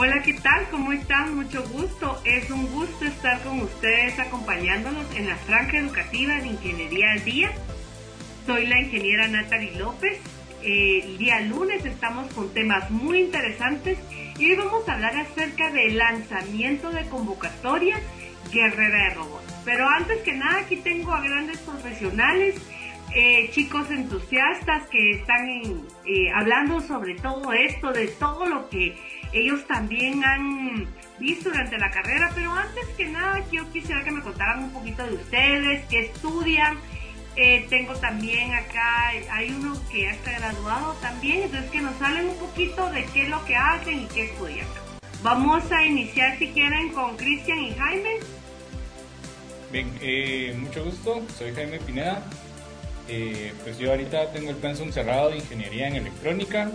Hola, ¿qué tal? ¿Cómo están? Mucho gusto. Es un gusto estar con ustedes acompañándonos en la franja educativa de Ingeniería al Día. Soy la ingeniera Natalie López. Eh, el día lunes estamos con temas muy interesantes y hoy vamos a hablar acerca del lanzamiento de convocatoria Guerrera de Robots. Pero antes que nada, aquí tengo a grandes profesionales, eh, chicos entusiastas que están eh, hablando sobre todo esto, de todo lo que ellos también han visto durante la carrera, pero antes que nada yo quisiera que me contaran un poquito de ustedes, qué estudian. Eh, tengo también acá, hay uno que ya está graduado también, entonces que nos hablen un poquito de qué es lo que hacen y qué estudian. Vamos a iniciar si quieren con Cristian y Jaime. Bien, eh, mucho gusto, soy Jaime Pineda. Eh, pues yo ahorita tengo el pensum cerrado de Ingeniería en Electrónica.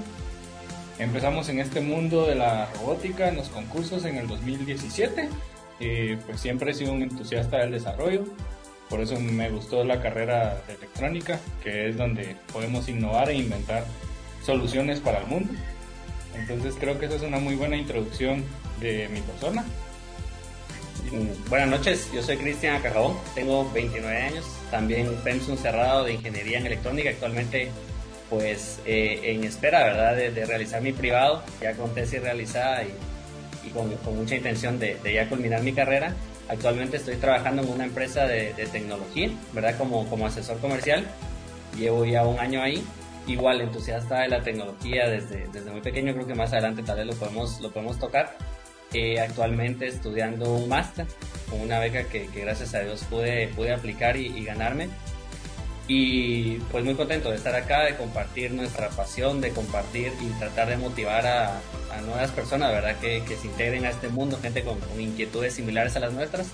Empezamos en este mundo de la robótica en los concursos en el 2017. Eh, pues siempre he sido un entusiasta del desarrollo, por eso me gustó la carrera de electrónica, que es donde podemos innovar e inventar soluciones para el mundo. Entonces creo que esa es una muy buena introducción de mi persona. Mm, buenas noches, yo soy Cristian Acarrabón, tengo 29 años, también un cerrado de Ingeniería en Electrónica, actualmente pues eh, en espera, ¿verdad?, de, realizar mi privado, ya con tesis realizada y, con, mucha intención de, ya culminar mi carrera. Actualmente estoy trabajando en una empresa de, tecnología, ¿verdad?, como, como asesor comercial. Llevo ya un año ahí. Igual entusiasta de la tecnología desde, desde muy pequeño, creo que más adelante tal vez lo podemos, lo podemos tocar. Eh, actualmente estudiando un máster con una beca que, gracias a Dios pude, pude aplicar y ganarme y pues muy contento de estar acá, de compartir nuestra pasión, de compartir y tratar de motivar a, nuevas personas, ¿verdad? Que, se integren a este mundo, gente con, inquietudes similares a las nuestras.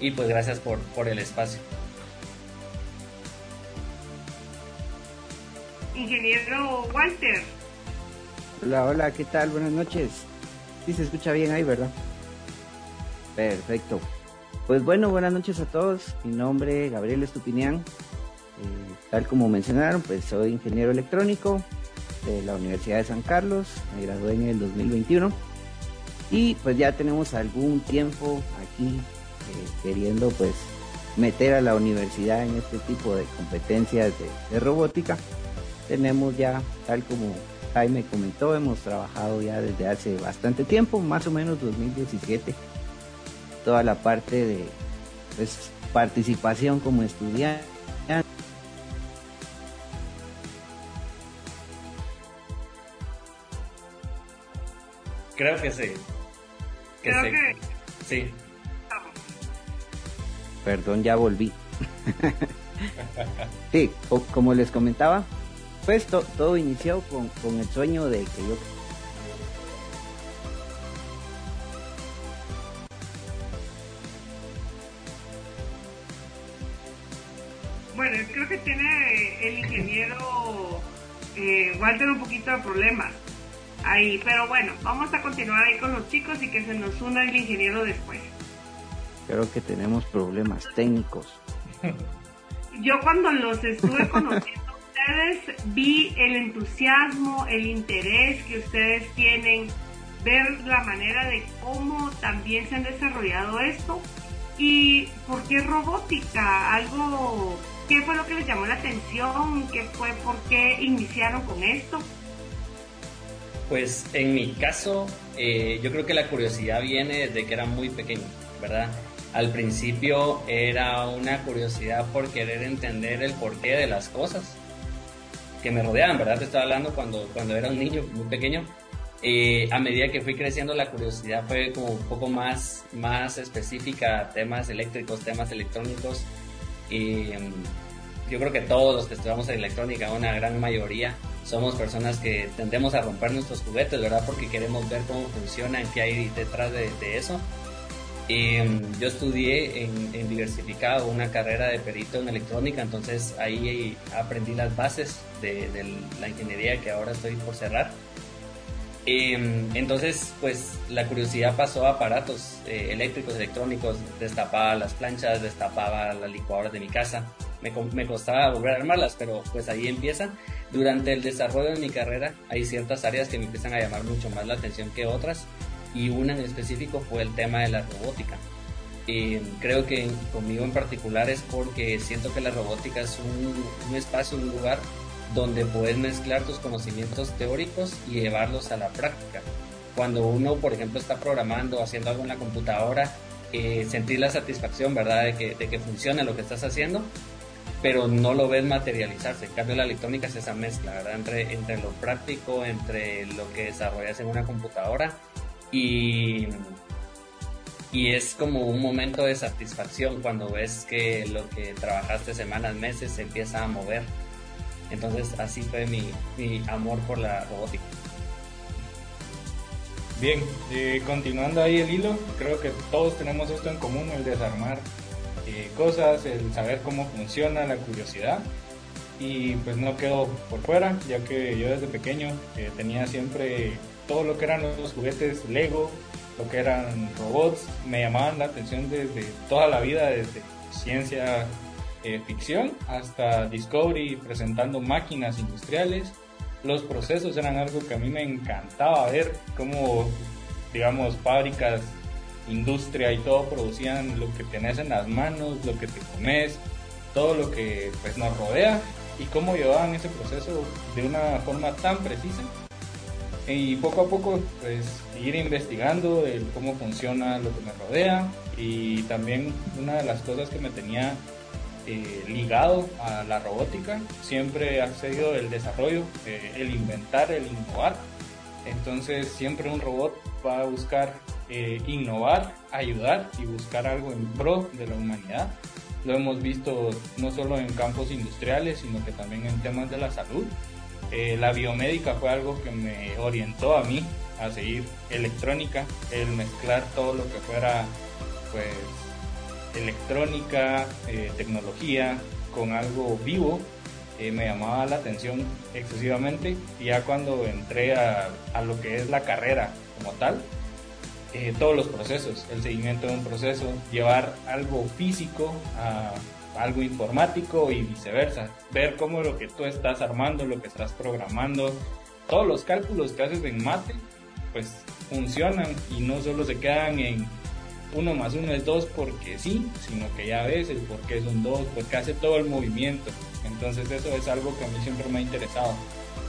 Y pues gracias por, por el espacio. Ingeniero Walter. Hola, hola, ¿qué tal? Buenas noches. Sí, se escucha bien ahí, ¿verdad? Perfecto. Pues bueno, buenas noches a todos. Mi nombre es Gabriel Estupinián. Eh, tal como mencionaron, pues soy ingeniero electrónico de la Universidad de San Carlos, me gradué en el 2021 y pues ya tenemos algún tiempo aquí eh, queriendo pues meter a la universidad en este tipo de competencias de, robótica. Tenemos ya, tal como Jaime comentó, hemos trabajado ya desde hace bastante tiempo, más o menos 2017, toda la parte de pues, participación como estudiante Creo que sí. Creo que sí. Perdón, ya volví. sí, como les comentaba, pues todo inició con, con el sueño de que yo Bueno, creo que tiene el ingeniero eh, Walter un poquito de problemas ahí. Pero bueno, vamos a continuar ahí con los chicos y que se nos una el ingeniero después. Creo que tenemos problemas técnicos. Yo cuando los estuve conociendo a ustedes vi el entusiasmo, el interés que ustedes tienen, ver la manera de cómo también se han desarrollado esto y por qué robótica, algo, qué fue lo que les llamó la atención, qué fue, por qué iniciaron con esto. Pues en mi caso, eh, yo creo que la curiosidad viene desde que era muy pequeño, ¿verdad? Al principio era una curiosidad por querer entender el porqué de las cosas que me rodeaban, ¿verdad? Te estaba hablando cuando, cuando era un niño muy pequeño. Eh, a medida que fui creciendo, la curiosidad fue como un poco más, más específica temas eléctricos, temas electrónicos. Y mm, yo creo que todos los que estudiamos en electrónica, una gran mayoría, somos personas que tendemos a romper nuestros juguetes, ¿verdad? Porque queremos ver cómo funcionan, qué hay detrás de, eso. Mm, yo estudié en, diversificado una carrera de perito en electrónica, entonces ahí aprendí las bases de, la ingeniería que ahora estoy por cerrar. Mm, entonces, pues la curiosidad pasó a aparatos eh, eléctricos, electrónicos, destapaba las planchas, destapaba las licuadoras de mi casa. Me, me costaba volver a armarlas, pero pues ahí empieza durante el desarrollo de mi carrera hay ciertas áreas que me empiezan a llamar mucho más la atención que otras y una en específico fue el tema de la robótica. creo que conmigo en particular es porque siento que la robótica es un, un espacio, un lugar donde puedes mezclar tus conocimientos teóricos y llevarlos a la práctica. Cuando uno, por ejemplo, está programando, haciendo algo en la computadora, eh, sentir la satisfacción, ¿verdad?, de que, de que funcione lo que estás haciendo, pero no lo ves materializarse. En cambio, la electrónica es esa mezcla, ¿verdad?, entre, entre lo práctico, entre lo que desarrollas en una computadora y, y es como un momento de satisfacción cuando ves que lo que trabajaste semanas, meses se empieza a mover entonces así fue mi, amor por la robótica. Bien, eh, continuando ahí el hilo, creo que todos tenemos esto en común, el desarmar eh, cosas, el saber cómo funciona, la curiosidad. Y pues no quedo por fuera, ya que yo desde pequeño eh, tenía siempre todo lo que eran los juguetes Lego, lo que eran robots, me llamaban la atención desde toda la vida, desde ciencia eh, ficción hasta Discovery presentando máquinas industriales. Los procesos eran algo que a mí me encantaba ver, cómo, digamos, fábricas, industria y todo producían lo que tenés en las manos, lo que te comes, todo lo que pues, nos rodea y cómo llevaban ese proceso de una forma tan precisa. Y poco a poco, pues, ir investigando el cómo funciona lo que me rodea y también una de las cosas que me tenía eh, ligado a la robótica, siempre ha sido el desarrollo, eh, el inventar, el innovar. Entonces siempre un robot va a buscar eh, innovar, ayudar y buscar algo en pro de la humanidad. Lo hemos visto no solo en campos industriales, sino que también en temas de la salud. la biomédica fue algo que me orientó a mí a seguir electrónica, el mezclar todo lo que fuera pues electrónica, eh, tecnología, con algo vivo, eh, me llamaba la atención excesivamente. Y ya cuando entré a, lo que es la carrera como tal, eh, todos los procesos, el seguimiento de un proceso, llevar algo físico a algo informático y viceversa, ver cómo lo que tú estás armando, lo que estás programando, todos los cálculos que haces en mate, pues funcionan y no solo se quedan en uno más uno es dos porque sí, sino que ya ves el por qué son dos, porque hace todo el movimiento. Entonces eso es algo que a mí siempre me ha interesado,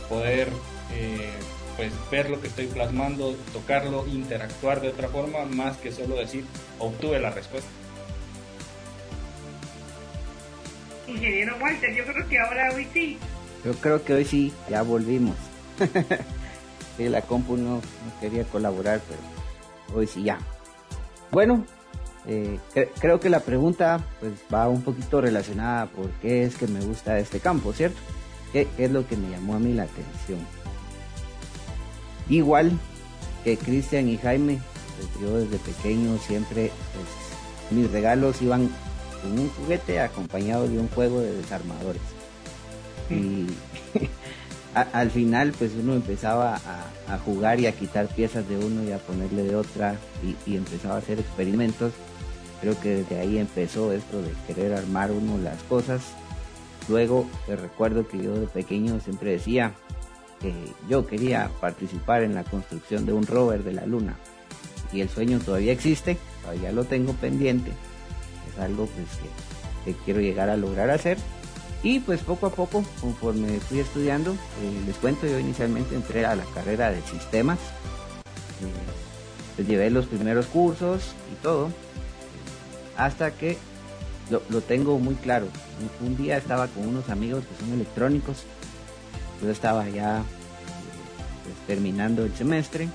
poder eh, pues ver lo que estoy plasmando, tocarlo, interactuar de otra forma, más que solo decir obtuve la respuesta. Ingeniero Walter, yo creo que ahora hoy sí. Yo creo que hoy sí, ya volvimos. sí, la compu no quería colaborar, pero hoy sí ya. Bueno, eh, creo que la pregunta pues va un poquito relacionada por qué es que me gusta este campo, ¿cierto? ¿Qué, es lo que me llamó a mí la atención? Igual que Cristian y Jaime, pues, yo desde pequeño siempre, pues, mis regalos iban con un juguete acompañado de un juego de desarmadores. Y al final pues uno empezaba a, jugar y a quitar piezas de uno y a ponerle de otra y, empezaba a hacer experimentos. Creo que desde ahí empezó esto de querer armar uno las cosas. Luego te recuerdo que yo de pequeño siempre decía que yo quería participar en la construcción de un rover de la luna. Y el sueño todavía existe, todavía lo tengo pendiente. Es algo pues, que quiero llegar a lograr hacer y pues poco a poco, conforme fui estudiando, eh, les cuento, yo inicialmente entré a la carrera de sistemas, eh, pues llevé los primeros cursos y todo, hasta que lo, tengo muy claro. Un, día estaba con unos amigos que son electrónicos, yo estaba ya pues, terminando el semestre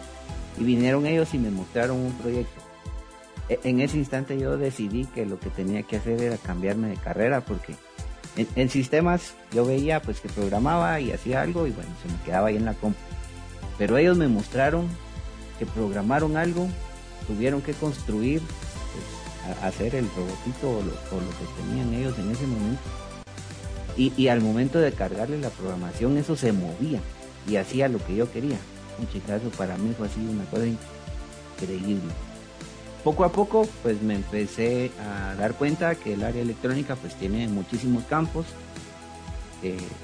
y vinieron ellos y me mostraron un proyecto. E, en ese instante yo decidí que lo que tenía que hacer era cambiarme de carrera porque en, sistemas yo veía pues que programaba y hacía algo y bueno, se me quedaba ahí en la compu. Pero ellos me mostraron que programaron algo, tuvieron que construir, pues, hacer el robotito o lo, que tenían ellos en ese momento. Y, al momento de cargarle la programación eso se movía y hacía lo que yo quería. Un chicazo para mí fue así una cosa increíble poco a poco pues me empecé a dar cuenta que el área electrónica pues tiene muchísimos campos,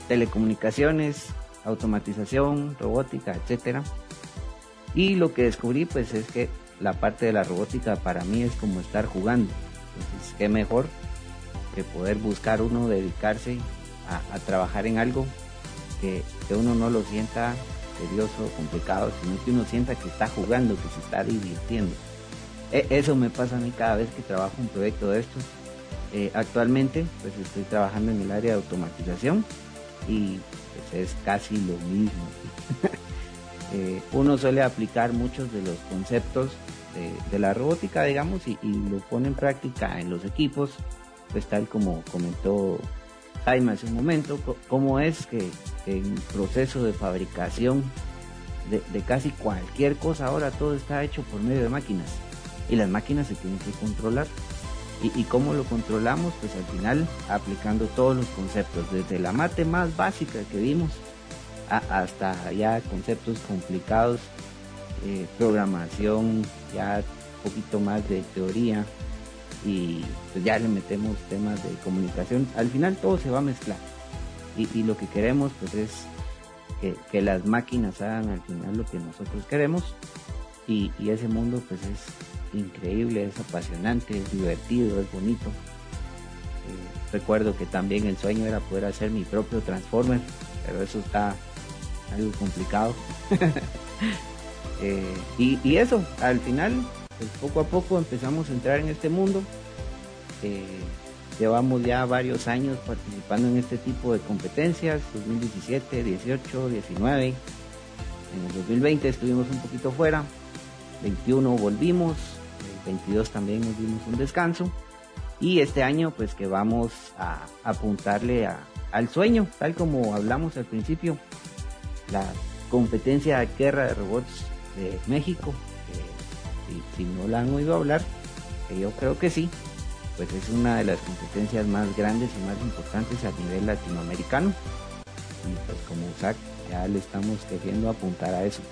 telecomunicaciones, automatización, robótica, etcétera. Y lo que descubrí pues es que la parte de la robótica para mí es como estar jugando. Entonces, qué mejor que poder buscar uno dedicarse a, trabajar en algo que, uno no lo sienta tedioso, complicado, sino que uno sienta que está jugando, que se está divirtiendo. E, eso me pasa a mí cada vez que trabajo un proyecto de estos. Eh, actualmente pues estoy trabajando en el área de automatización y pues es casi lo mismo. Eh, uno suele aplicar muchos de los conceptos de, la robótica, digamos, y, lo pone en práctica en los equipos, pues tal como comentó Jaime hace un momento, cómo es que, en proceso de fabricación de, de, casi cualquier cosa ahora todo está hecho por medio de máquinas y las máquinas se tienen que controlar. ¿Y, cómo lo controlamos? Pues al final aplicando todos los conceptos, desde la mate más básica que vimos hasta ya conceptos complicados, eh, programación, ya un poquito más de teoría y pues ya le metemos temas de comunicación. Al final todo se va a mezclar y, lo que queremos pues es que, las máquinas hagan al final lo que nosotros queremos y, y ese mundo pues es increíble, es apasionante, es divertido, es bonito. Eh, recuerdo que también el sueño era poder hacer mi propio Transformer, pero eso está algo complicado. Eh, y, eso, al final, pues poco a poco empezamos a entrar en este mundo. Eh, llevamos ya varios años participando en este tipo de competencias, 2017, 18, 19. En el 2020 estuvimos un poquito fuera, 21 volvimos, 22 también nos dimos un descanso. Y este año pues que vamos a apuntarle al sueño, tal como hablamos al principio, la competencia de guerra de robots de México. Si, no la han oído hablar, yo creo que sí, pues es una de las competencias más grandes y más importantes a nivel latinoamericano. Y pues como SAC ya le estamos queriendo apuntar a eso.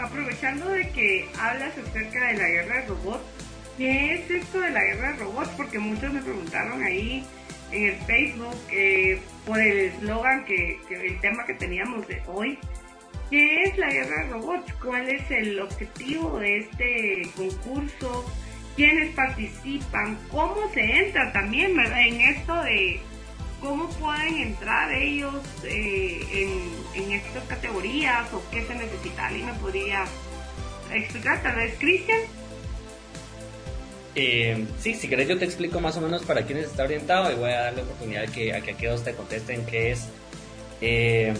aprovechando de que hablas acerca de la guerra de robots, ¿qué es esto de la guerra de robots? Porque muchos me preguntaron ahí en el Facebook eh, por el eslogan que, el tema que teníamos de hoy. ¿Qué es la guerra de robots? ¿Cuál es el objetivo de este concurso? ¿Quiénes participan? ¿Cómo se entra también en esto de cómo pueden entrar ellos eh, en, estas categorías o qué se necesita. ¿Alguien me podría explicar? Tal vez, Cristian. Eh, sí, si querés yo te explico más o menos para quiénes está orientado y voy a darle oportunidad que, a que te contesten qué es. Eh,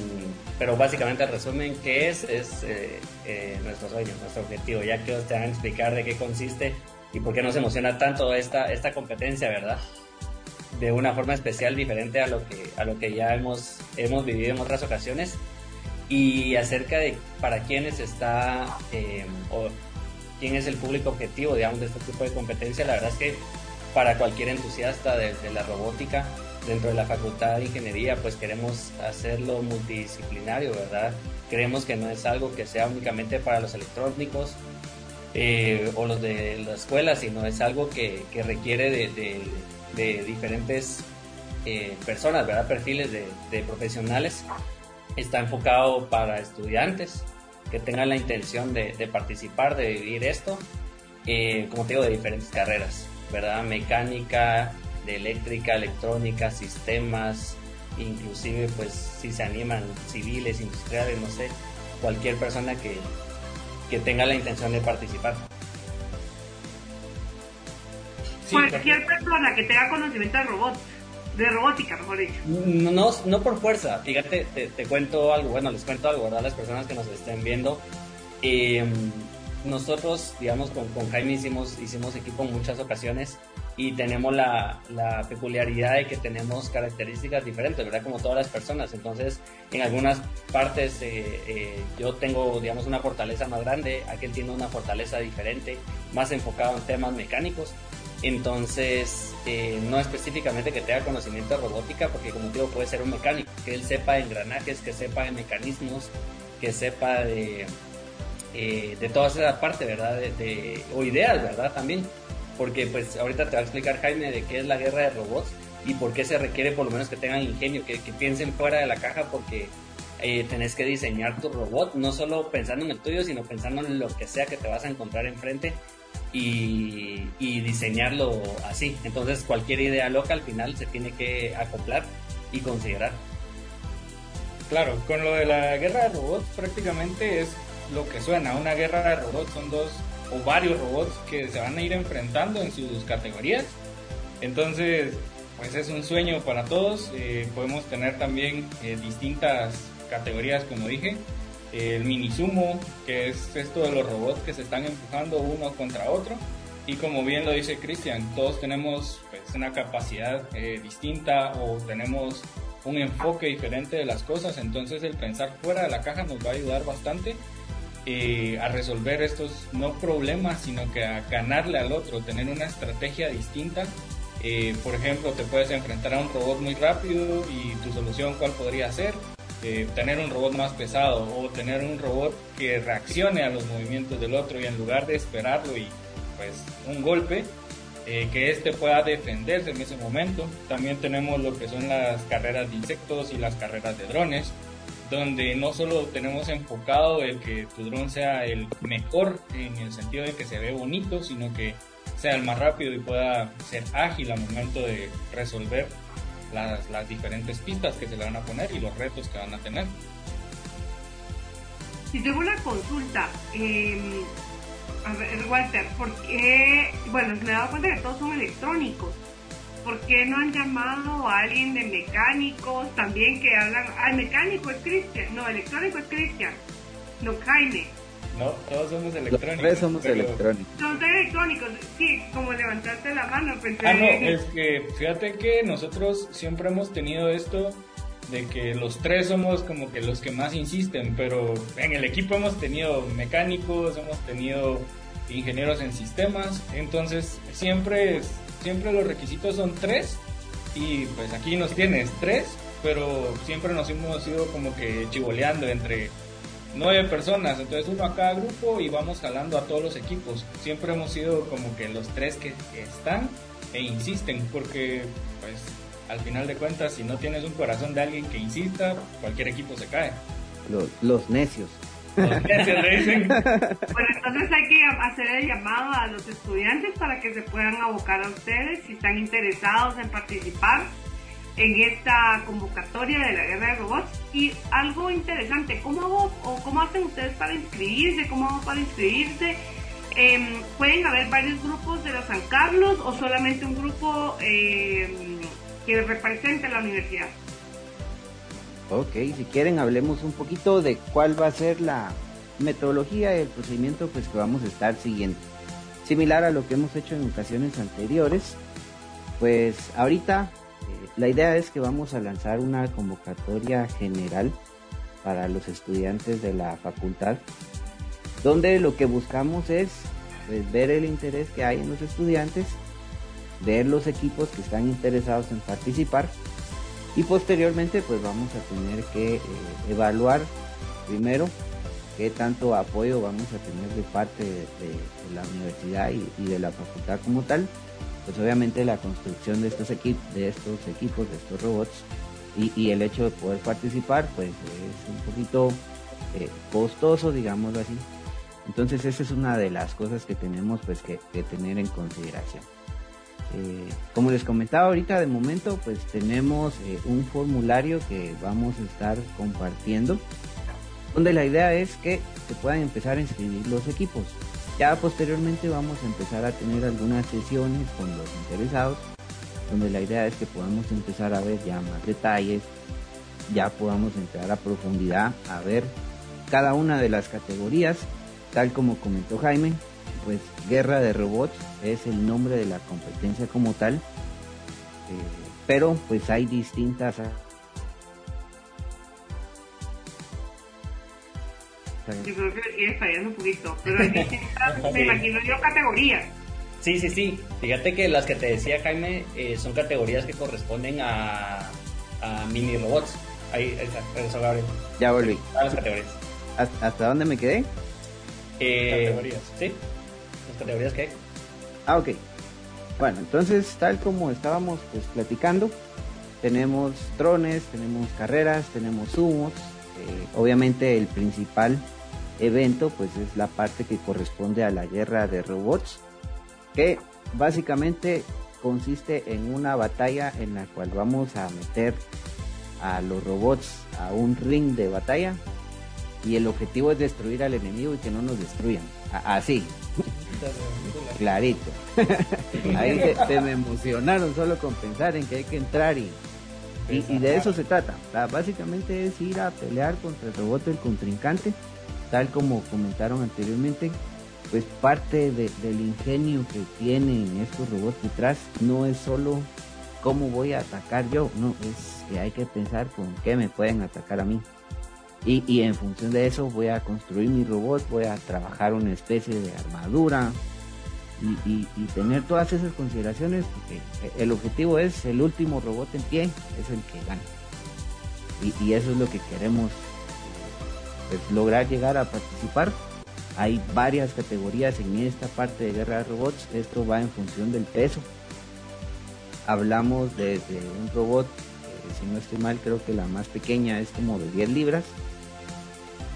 pero básicamente el resumen qué es es eh, nuestro sueño, nuestro objetivo. Ya que te van a explicar de qué consiste y por qué nos emociona tanto esta, esta competencia, ¿verdad? de una forma especial diferente a lo que, a lo que ya hemos, hemos vivido en otras ocasiones y acerca de para quiénes está eh, o quién es el público objetivo, digamos, de este tipo de competencia, la verdad es que para cualquier entusiasta de, la robótica dentro de la facultad de ingeniería, pues queremos hacerlo multidisciplinario, ¿verdad? Creemos que no es algo que sea únicamente para los electrónicos eh, o los de la escuela, sino es algo que, que requiere de, de diferentes eh, personas, ¿verdad? Perfiles de, profesionales. Está enfocado para estudiantes que tengan la intención de, participar, de vivir esto, eh, como te digo, de diferentes carreras, ¿verdad? Mecánica, de eléctrica, electrónica, sistemas, inclusive pues si se animan civiles, industriales, no sé, cualquier persona que, que tenga la intención de participar cualquier persona que tenga conocimiento de robots, de robótica, mejor dicho. No, no por fuerza, fíjate, te, cuento algo, bueno, les cuento algo, ¿verdad? Las personas que nos estén viendo. Em, nosotros, digamos, con, con, Jaime hicimos, hicimos equipo en muchas ocasiones y tenemos la, peculiaridad de que tenemos características diferentes, ¿verdad? Como todas las personas. Entonces, en algunas partes eh, eh, yo tengo, digamos, una fortaleza más grande, aquel tiene una fortaleza diferente, más enfocado en temas mecánicos. Entonces, eh, no específicamente que tenga conocimiento de robótica, porque como digo, puede ser un mecánico, que él sepa de engranajes, que sepa de mecanismos, que sepa de, de toda esa parte, ¿verdad? O ideas, ¿verdad? También, porque pues ahorita te va a explicar Jaime de qué es la guerra de robots y por qué se requiere por lo menos que tengan ingenio, que, piensen fuera de la caja, porque eh, tenés que diseñar tu robot, no solo pensando en el tuyo, sino pensando en lo que sea que te vas a encontrar enfrente y, y diseñarlo así. Entonces cualquier idea loca al final se tiene que acoplar y considerar. Claro, con lo de la guerra de robots prácticamente es lo que suena. Una guerra de robots son dos o varios robots que se van a ir enfrentando en sus categorías. Entonces, pues es un sueño para todos. Eh, podemos tener también eh, distintas categorías, como dije. El mini sumo, que es esto de los robots que se están empujando uno contra otro. Y como bien lo dice Cristian, todos tenemos pues, una capacidad eh, distinta o tenemos un enfoque diferente de las cosas. Entonces el pensar fuera de la caja nos va a ayudar bastante a resolver estos no problemas, sino que a ganarle al otro, tener una estrategia distinta eh, por ejemplo, te puedes enfrentar a un robot muy rápido y tu solución cuál podría ser. Eh, tener un robot más pesado o tener un robot que reaccione a los movimientos del otro y en lugar de esperarlo y pues un golpe, eh, que éste pueda defenderse en ese momento. También tenemos lo que son las carreras de insectos y las carreras de drones, donde no solo tenemos enfocado el que tu dron sea el mejor en el sentido de que se ve bonito, sino que sea el más rápido y pueda ser ágil al momento de resolver las, las diferentes pistas que se le van a poner y los retos que van a tener. Si tengo una consulta, eh, a ver, Walter, ¿por qué? Bueno, me he dado cuenta que todos son electrónicos. ¿Por qué no han llamado a alguien de mecánicos también que hablan? Ah, mecánico es Cristian. No, electrónico es Cristian. No, Jaime. No, todos somos electrónicos. Los somos electrónicos. Somos electrónicos, sí, como levantaste la mano, pensé. Ah, no, es que fíjate que nosotros siempre hemos tenido esto de que los tres somos como que los que más insisten, pero en el equipo hemos tenido mecánicos, hemos tenido ingenieros en sistemas, entonces siempre, siempre los requisitos son tres y pues aquí nos tienes tres, pero siempre nos hemos ido como que chivoleando entre nueve personas, entonces uno a cada grupo y vamos jalando a todos los equipos. Siempre hemos sido como que los tres que están e insisten, porque pues al final de cuentas si no tienes un corazón de alguien que insista, cualquier equipo se cae. Los necios. Los. Bueno, entonces hay que hacer el llamado a los estudiantes para que se puedan abocar a ustedes si están interesados en participar en esta convocatoria de la guerra de robots. Y algo interesante, ¿cómo, o cómo hacen ustedes para inscribirse? ¿Cómo hago para inscribirse? Em, ¿Pueden haber varios grupos de la San Carlos o solamente un grupo em, que represente la universidad? Ok, si quieren hablemos un poquito de cuál va a ser la metodología y el procedimiento pues que vamos a estar siguiendo. Similar a lo que hemos hecho en ocasiones anteriores, pues ahorita la idea es que vamos a lanzar una convocatoria general para los estudiantes de la facultad, donde lo que buscamos es pues, ver el interés que hay en los estudiantes, ver los equipos que están interesados en participar y posteriormente pues vamos a tener que eh, evaluar primero qué tanto apoyo vamos a tener de parte de, la universidad y de la facultad como tal pues obviamente la construcción de estos equipos, de estos equipos, de estos robots y, el hecho de poder participar, pues es un poquito eh, costoso, digámoslo así. Entonces esa es una de las cosas que tenemos pues que, tener en consideración. Eh, como les comentaba ahorita, de momento pues tenemos eh, un formulario que vamos a estar compartiendo, donde la idea es que se puedan empezar a inscribir los equipos. Ya posteriormente vamos a empezar a tener algunas sesiones con los interesados, donde la idea es que podamos empezar a ver ya más detalles, ya podamos entrar a profundidad a ver cada una de las categorías, tal como comentó Jaime, pues Guerra de Robots es el nombre de la competencia como tal, eh, pero pues hay distintas Yo creo que le sigue fallando un poquito, pero hay distintas, me imagino yo, categorías. Sí, sí, sí. Fíjate que las que te decía Jaime eh, son categorías que corresponden a, a mini robots. Ahí, ahí está, regresó Gabriel. Ya volví. A las categorías. ¿Hasta, dónde me quedé? Eh, categorías. Sí, las que. Ah, ok. Bueno, entonces, tal como estábamos pues platicando, tenemos drones, tenemos carreras, tenemos humos, Eh, obviamente el principal evento pues es la parte que corresponde a la guerra de robots, que básicamente consiste en una batalla en la cual vamos a meter a los robots a un ring de batalla y el objetivo es destruir al enemigo y que no nos destruyan. Así. Clarito. Ahí se, me emocionaron solo con pensar en que hay que entrar y, y, de eso se trata. básicamente es ir a pelear contra el robot del contrincante, tal como comentaron anteriormente. Pues parte del ingenio que tienen estos robots detrás no es solo cómo voy a atacar yo, no, es que hay que pensar con qué me pueden atacar a mí. Y, en función de eso voy a construir mi robot, voy a trabajar una especie de armadura y, tener todas esas consideraciones porque el objetivo es el último robot en pie, es el que gana. Y, eso es lo que queremos pues, lograr llegar a participar. Hay varias categorías en esta parte de guerra de robots, esto va en función del peso. Hablamos de, un robot, si no estoy mal, creo que la más pequeña es como de 10 libras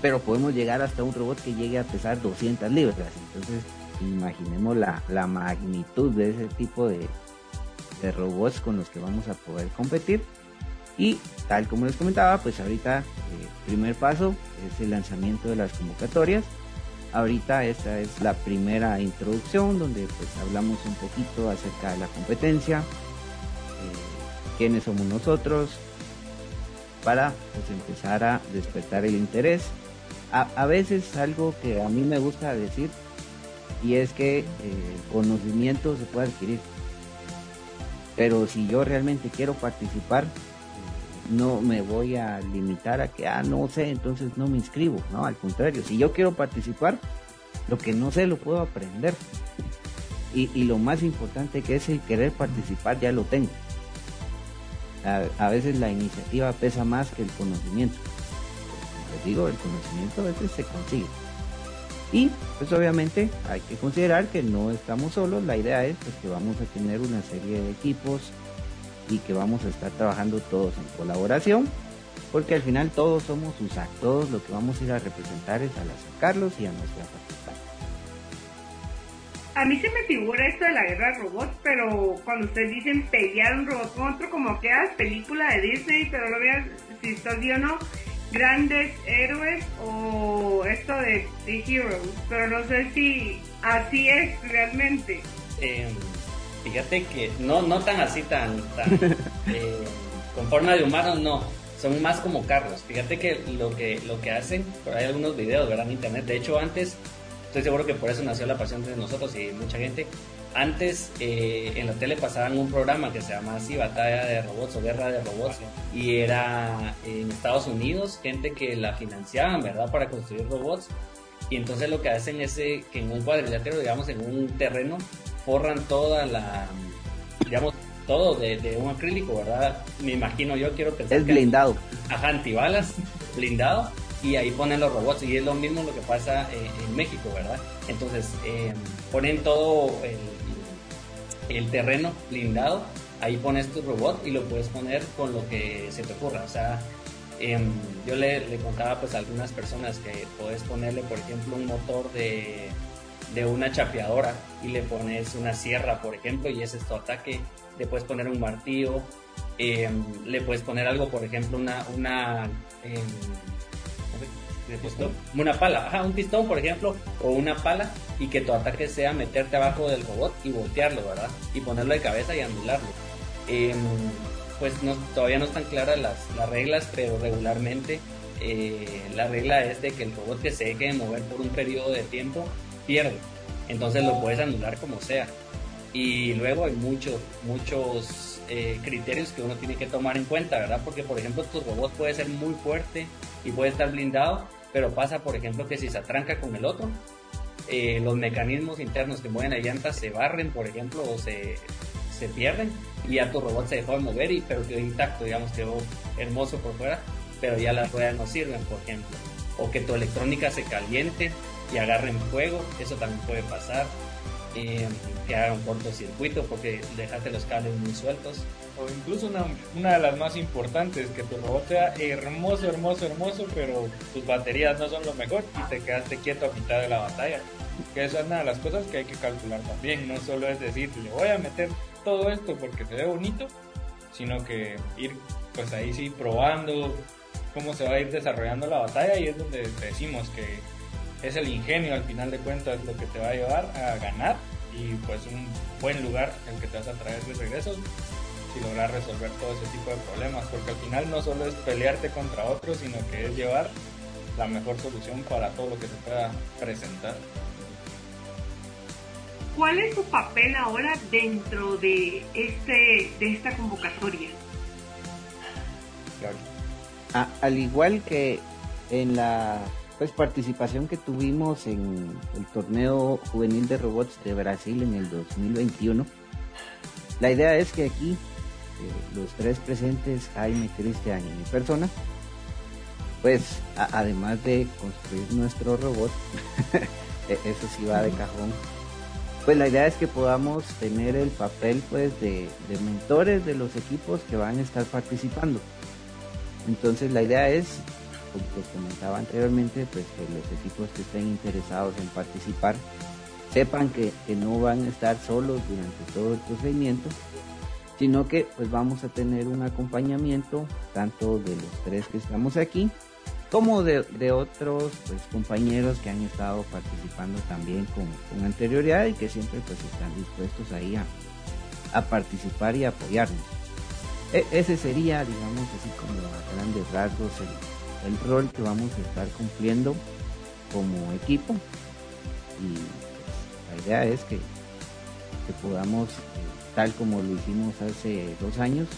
pero podemos llegar hasta un robot que llegue a pesar 200 libras. Entonces, imaginemos la, magnitud de ese tipo de, robots con los que vamos a poder competir. Y tal como les comentaba, pues ahorita el eh, primer paso es el lanzamiento de las convocatorias. Ahorita esta es la primera introducción donde pues hablamos un poquito acerca de la competencia, quiénes somos nosotros, para pues empezar a despertar el interés a, veces algo que a mí me gusta decir y es que el eh, conocimiento se puede adquirir. Pero si yo realmente quiero participar, no me voy a limitar a que, ah, no sé, entonces no me inscribo. No, al contrario, si yo quiero participar, lo que no sé lo puedo aprender. Y, y lo más importante que es el querer participar, ya lo tengo. A veces la iniciativa pesa más que el conocimiento digo, el conocimiento a veces se consigue. Y pues obviamente hay que considerar que no estamos solos, la idea es pues, que vamos a tener una serie de equipos y que vamos a estar trabajando todos en colaboración, porque al final todos somos USAC, todos lo que vamos a ir a representar es a las Carlos y a nuestra participante. A mí se me figura esto de la guerra de robots, pero cuando ustedes dicen pelear un robot con otro, como que es película de Disney, pero no veas si estás bien o no grandes héroes o esto de The Heroes, pero no sé si así es realmente. Em, fíjate que no, no tan así, tan, eh, con forma de humanos, no. Son más como carros. Fíjate que lo que lo que hacen, por ahí algunos videos, ¿verdad? En internet. De hecho, antes, estoy seguro que por eso nació la pasión de nosotros y mucha gente antes eh, en la tele pasaban un programa que se llamaba así Batalla de Robots o Guerra de Robots y era en Estados Unidos gente que la financiaban, ¿verdad? Para construir robots y entonces lo que hacen es eh, que en un cuadrilátero, digamos, en un terreno, forran toda la, digamos, todo de, un acrílico, ¿verdad? Me imagino yo, quiero pensar. Es blindado. ajá, antibalas, blindado y ahí ponen los robots y es lo mismo lo que pasa eh, en México, ¿verdad? Entonces ponen todo el terreno blindado, ahí pones tu robot y lo puedes poner con lo que se te ocurra. O sea, em, yo le, contaba pues a algunas personas que puedes ponerle, por ejemplo, un motor de, una chapeadora y le pones una sierra, por ejemplo, y ese es tu ataque. Le puedes poner un martillo, em, le puedes poner algo, por ejemplo, una, una em, una pala, un pistón por ejemplo, o una pala, y que tu ataque sea meterte abajo del robot y voltearlo, ¿verdad? Y ponerlo de cabeza y anularlo. Em, pues todavía no están claras las, reglas, pero regularmente eh, la regla es de que el robot que se deje de mover por un periodo de tiempo pierde. Entonces lo puedes anular como sea. Y luego hay muchos, muchos eh, criterios que uno tiene que tomar en cuenta, ¿verdad? Porque, por ejemplo, tu robot puede ser muy fuerte y puede estar blindado, pero pasa, por ejemplo, que si se atranca con el otro, eh, los mecanismos internos que mueven la llanta se barren, por ejemplo, o se, se pierden y ya tu robot se dejó de mover, y, pero quedó intacto, digamos, quedó hermoso por fuera, pero ya las ruedas no sirven, por ejemplo. O que tu electrónica se caliente y agarre en fuego, eso también puede pasar. Eh, que un cortocircuito porque dejaste los cables muy sueltos. O incluso una, una, de las más importantes, que tu robot sea hermoso, hermoso, hermoso, pero tus baterías no son lo mejor y te quedaste quieto a mitad de la batalla. Que esa es una de las cosas que hay que calcular también. No solo es decir, le voy a meter todo esto porque se ve bonito, sino que ir pues ahí sí probando cómo se va a ir desarrollando la batalla y es donde decimos que es el ingenio al final de cuentas lo que te va a llevar a ganar y pues un buen lugar el que te vas a traer de regreso si lograr resolver todo ese tipo de problemas porque al final no solo es pelearte contra otros sino que es llevar la mejor solución para todo lo que se pueda presentar. ¿Cuál es su papel ahora dentro de este de esta convocatoria? al igual que en la pues participación que tuvimos en el torneo juvenil de robots de Brasil en el 2021. La idea es que aquí eh, los tres presentes, Jaime, Cristian y mi persona, pues además de construir nuestro robot, e-, eso sí va de cajón, pues la idea es que podamos tener el papel pues de, de mentores de los equipos que van a estar participando. Entonces la idea es como comentaba anteriormente, pues que los equipos que estén interesados en participar sepan que, no van a estar solos durante todo el procedimiento, sino que pues vamos a tener un acompañamiento tanto de los tres que estamos aquí, como de, otros pues, compañeros que han estado participando también con, anterioridad y que siempre pues están dispuestos ahí a, a participar y apoyarnos. E, ese sería, digamos, así como a grandes rasgos el, el rol que vamos a estar cumpliendo como equipo y la idea es que, que podamos, eh, tal como lo hicimos hace dos años,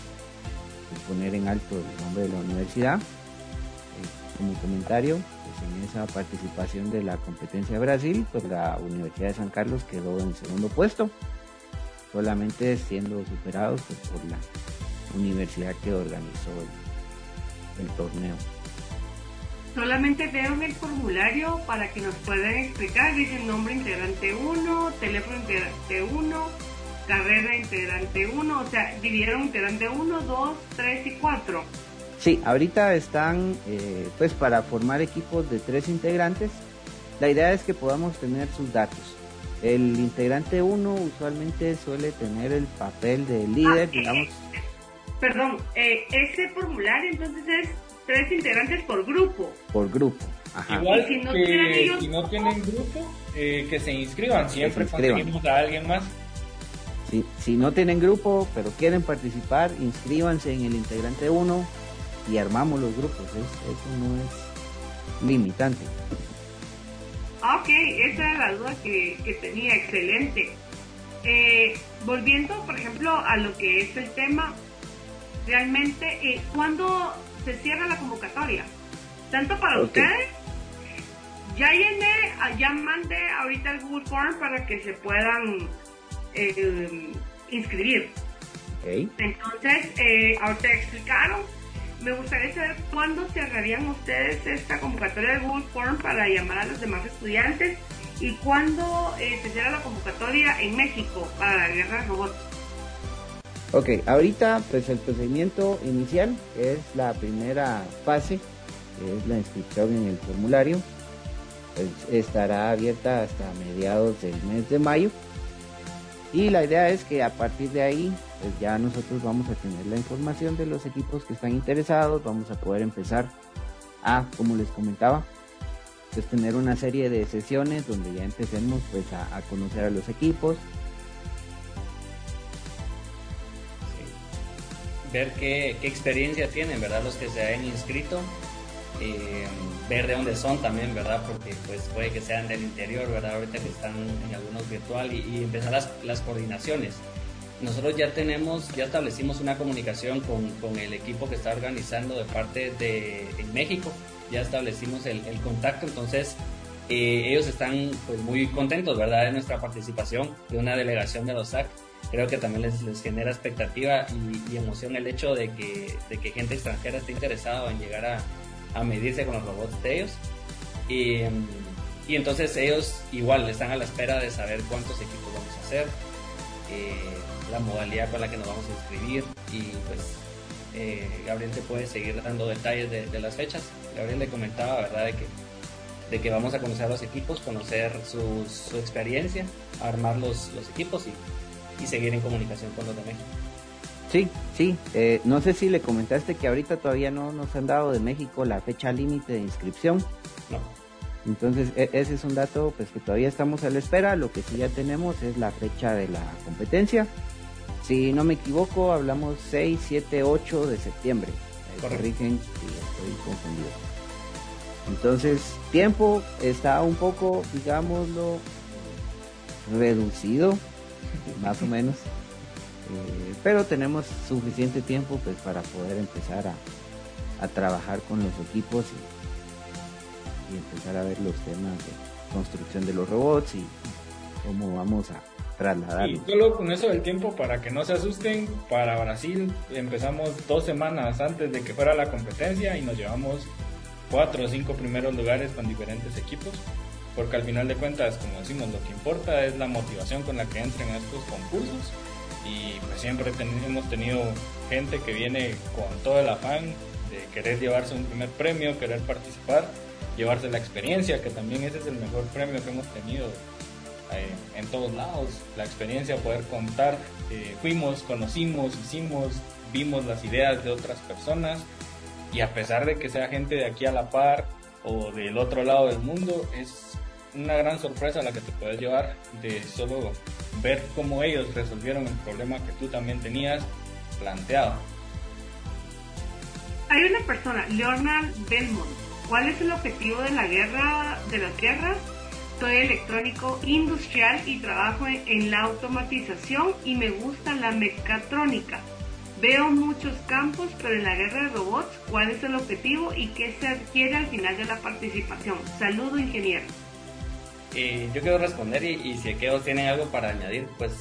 pues, poner en alto el nombre de la universidad. Eh, como comentario, pues en esa participación de la competencia Brasil, pues la Universidad de San Carlos quedó en segundo puesto, solamente siendo superados pues, por la universidad que organizó el torneo. Solamente veo en el formulario para que nos puedan explicar, dice nombre integrante 1, teléfono integrante 1, carrera integrante 1, o sea, dividieron integrante 1, 2, 3 y 4. Sí, ahorita están eh, pues para formar equipos de tres integrantes. La idea es que podamos tener sus datos. El integrante 1 usualmente suele tener el papel de líder, ah, digamos. Perdón, eh, ese formulario entonces es tres integrantes por grupo. Por grupo. Igual si no que si no tienen grupo, eh, que se inscriban. Siempre conseguimos a alguien más. Si, si no tienen grupo, pero quieren participar, inscríbanse en el integrante 1 y armamos los grupos. eso no es limitante. Ok, esa era la duda que, que tenía, excelente. Eh, volviendo, por ejemplo, a lo que es el tema, realmente, eh, ¿cuándo se cierra la convocatoria. Tanto para ustedes, ya llené, ya mandé ahorita el Google Form para que se puedan eh, inscribir. Entonces, eh, ahorita explicaron. Me gustaría saber cuándo cerrarían ustedes esta convocatoria de Google Form para llamar a los demás estudiantes y cuándo eh, se cierra la convocatoria en México para la guerra de robots. Ok, ahorita pues el procedimiento inicial es la primera fase, que es la inscripción en el formulario. Pues, estará abierta hasta mediados del mes de mayo. Y la idea es que a partir de ahí, pues ya nosotros vamos a tener la información de los equipos que están interesados, vamos a poder empezar a, como les comentaba, pues tener una serie de sesiones donde ya empecemos pues a conocer a los equipos, ver qué, experiencia tienen, ¿verdad? Los que se hayan inscrito, eh, ver de dónde son también, ¿verdad? Porque pues puede que sean del interior, ¿verdad? Ahorita que están en algunos virtual y, empezar las, las, coordinaciones. Nosotros ya tenemos, ya establecimos una comunicación con, con, el equipo que está organizando de parte de en México, ya establecimos el, el contacto, entonces eh, ellos están pues muy contentos, ¿verdad? De nuestra participación de una delegación de los SAC creo que también les, les genera expectativa y, emoción el hecho de que, de que gente extranjera esté interesada en llegar a, a, medirse con los robots de ellos. Y, y, entonces ellos igual están a la espera de saber cuántos equipos vamos hacer, eh, la modalidad con la que nos vamos a inscribir y pues eh, Gabriel te puede seguir dando detalles de, las fechas. Gabriel le comentaba, ¿verdad?, de que, de que vamos a conocer a los equipos, conocer su, su experiencia, armar los, los equipos y, y seguir en comunicación con los de México. Sí, sí. Eh, no sé si le comentaste que ahorita todavía no nos han dado de México la fecha límite de inscripción. No. Entonces, e, ese es un dato pues que todavía estamos a la espera. Lo que sí ya tenemos es la fecha de la competencia. Si no me equivoco, hablamos 6, 7, 8 de septiembre. corrigen si estoy confundido. Entonces, tiempo está un poco, digámoslo, reducido, más o menos. Eh, pero tenemos suficiente tiempo pues para poder empezar a, trabajar con los equipos y, y, empezar a ver los temas de construcción de los robots y cómo vamos a trasladarlos. Y solo con eso del tiempo, para que no se asusten, para Brasil empezamos dos semanas antes de que fuera la competencia y nos llevamos cuatro o cinco primeros lugares con diferentes equipos porque al final de cuentas, como decimos, lo que importa es la motivación con la que entren a estos concursos. Y pues siempre hemos tenido gente que viene con todo el afán de querer llevarse un primer premio, querer participar, llevarse la experiencia, que también ese es el mejor premio que hemos tenido eh, en todos lados, la experiencia, poder contar, eh, fuimos, conocimos, hicimos, vimos las ideas de otras personas. Y a pesar de que sea gente de aquí a la par o del otro lado del mundo, es una gran sorpresa la que te puedes llevar de solo ver cómo ellos resolvieron el problema que tú también tenías planteado. Hay una persona, Leonard Belmont. ¿Cuál es el objetivo de la guerra de las guerras? Soy electrónico industrial y trabajo en la automatización y me gusta la mecatrónica. Veo muchos campos, pero en la guerra de robots, ¿cuál es el objetivo y qué se adquiere al final de la participación? Saludo, ingeniero. Eh, yo quiero responder y, si aquellos tienen algo para añadir, pues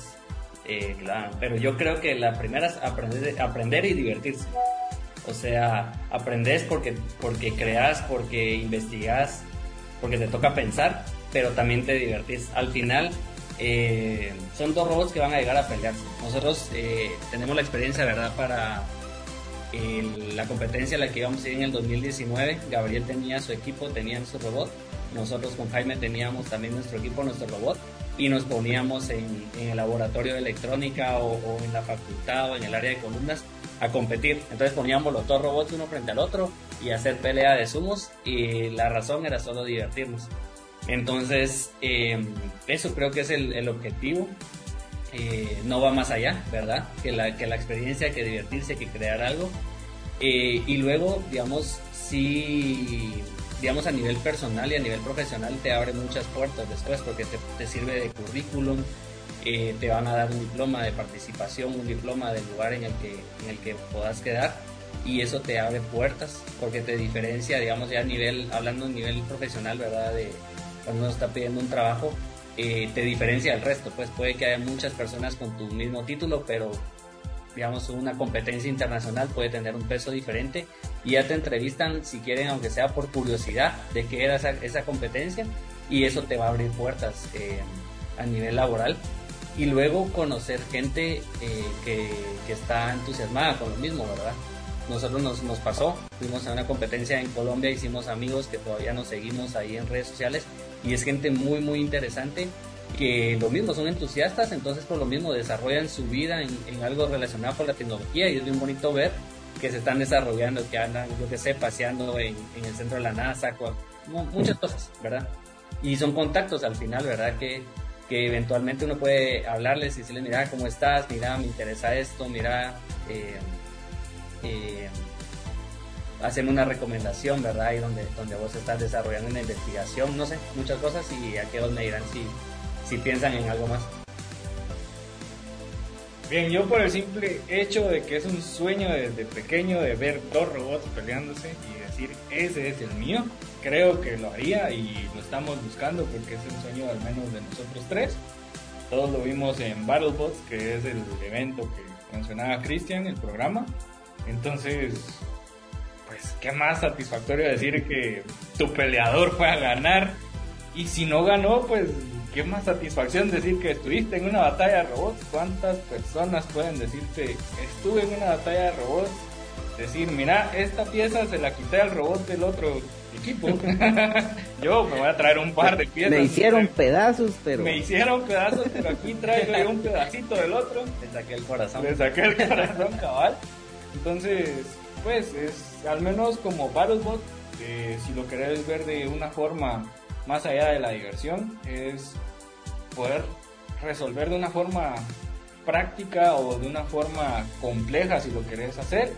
eh, claro. Pero yo creo que la primera es aprender, aprender y divertirse. O sea, aprendes porque, porque creas, porque investigas, porque te toca pensar, pero también te divertís. Al final, eh, son dos robots que van a llegar a pelearse. Nosotros tenemos la experiencia, ¿verdad? Para la competencia a la que íbamos a ir en el 2019. Gabriel tenía su equipo, tenían su robot nosotros con Jaime teníamos también nuestro equipo, nuestro robot, y nos poníamos en, el laboratorio de electrónica o, en la facultad o en el área de columnas a competir. Entonces poníamos los dos robots uno frente al otro y hacer pelea de sumos y la razón era solo divertirnos. Entonces, em, eso creo que es el, objetivo. Eh, no va más allá, ¿verdad? Que la, que la experiencia, que divertirse, que crear algo. Eh, y luego, digamos, sí digamos, a nivel personal y a nivel profesional te abre muchas puertas después porque te, sirve de currículum, eh, te van a dar un diploma de participación, un diploma del lugar en el que, en el que puedas quedar y eso te abre puertas porque te diferencia, digamos, ya a nivel, hablando a nivel profesional, ¿verdad? De cuando uno está pidiendo un trabajo, eh, te diferencia del resto, pues puede que haya muchas personas con tu mismo título, pero digamos, una competencia internacional puede tener un peso diferente y ya te entrevistan, si quieren, aunque sea por curiosidad, de qué era esa, esa competencia y eso te va a abrir puertas eh, a nivel laboral. Y luego conocer gente eh, que, que, está entusiasmada con lo mismo, ¿verdad? Nosotros nos, nos pasó, fuimos a una competencia en Colombia, hicimos amigos que todavía nos seguimos ahí en redes sociales y es gente muy, muy interesante que lo mismo son entusiastas, entonces por lo mismo desarrollan su vida en, algo relacionado con la tecnología y es bien bonito ver que se están desarrollando, que andan, yo que sé, paseando en, el centro de la NASA, muchas cosas, ¿verdad? Y son contactos al final, ¿verdad? Que, que eventualmente uno puede hablarles y decirles, mira, ¿cómo estás? Mira, me interesa esto, mira, eh, eh, una recomendación, ¿verdad? Ahí donde, donde vos estás desarrollando una investigación, no sé, muchas cosas y aquellos me dirán si si piensan en algo más. Bien, yo por el simple hecho de que es un sueño desde pequeño de ver dos robots peleándose y decir, ese es el mío, creo que lo haría y lo estamos buscando porque es un sueño al menos de nosotros tres. Todos lo vimos en BattleBots, que es el evento que mencionaba Cristian, el programa. Entonces, pues, qué más satisfactorio decir que tu peleador fue a ganar. Y si no ganó, pues qué más satisfacción decir que estuviste en una batalla de robots. ¿Cuántas personas pueden decirte, estuve en una batalla de robots? Decir, mira, esta pieza se la quité al robot del otro equipo. yo me voy a traer un par de piezas. Me hicieron pedazos, pero. Me hicieron pedazos, pero aquí traigo un pedacito del otro. Le saqué el corazón. Le saqué el corazón cabal. Entonces, pues es al menos como Battlebot, eh, si lo querés ver de una forma más allá de la diversión, es poder resolver de una forma práctica o de una forma compleja si lo querés hacer.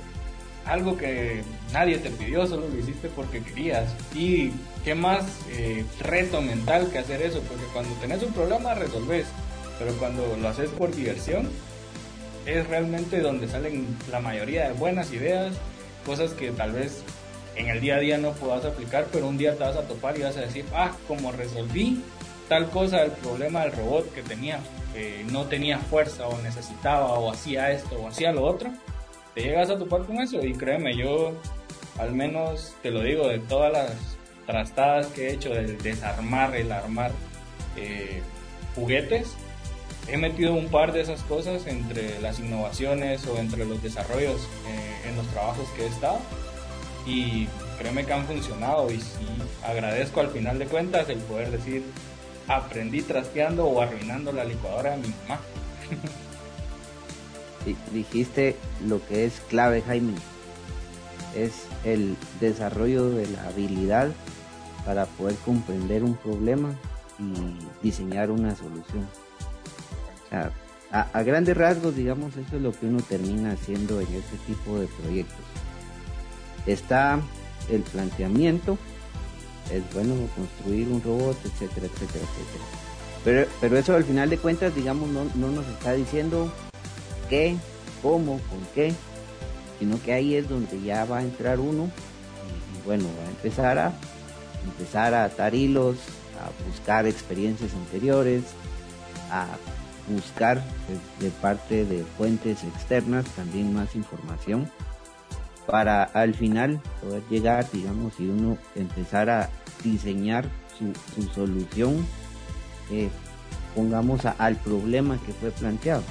Algo que nadie te pidió, solo lo hiciste porque querías. Y qué más eh, reto mental que hacer eso, porque cuando tenés un problema resolves, pero cuando lo haces por diversión, es realmente donde salen la mayoría de buenas ideas, cosas que tal vez en el día a día no puedas aplicar, pero un día te vas a topar y vas a decir, ah, como resolví tal cosa, el problema del robot que tenía, no tenía fuerza o necesitaba o hacía esto o hacía lo otro, te llegas a topar con eso y créeme, yo al menos te lo digo, de todas las trastadas que he hecho del desarmar, el armar eh, juguetes, he metido un par de esas cosas entre las innovaciones o entre los desarrollos eh, en los trabajos que he estado. Y créeme que han funcionado y sí agradezco al final de cuentas el poder decir aprendí trasteando o arruinando la licuadora de mi mamá. dijiste lo que es clave, Jaime. Es el desarrollo de la habilidad para poder comprender un problema y diseñar una solución. a, grandes rasgos, digamos, eso es lo que uno termina haciendo en este tipo de proyectos. Está el planteamiento, es bueno construir un robot, etcétera, etcétera, etcétera. Pero, pero eso al final de cuentas, digamos, no, no nos está diciendo qué, cómo, con qué, sino que ahí es donde ya va a entrar uno y, bueno, va a empezar a empezar a atar hilos, a buscar experiencias anteriores, a buscar de, parte de fuentes externas también más información para al final poder llegar, digamos, y uno empezar a diseñar su, solución, eh, pongamos al problema que fue planteado.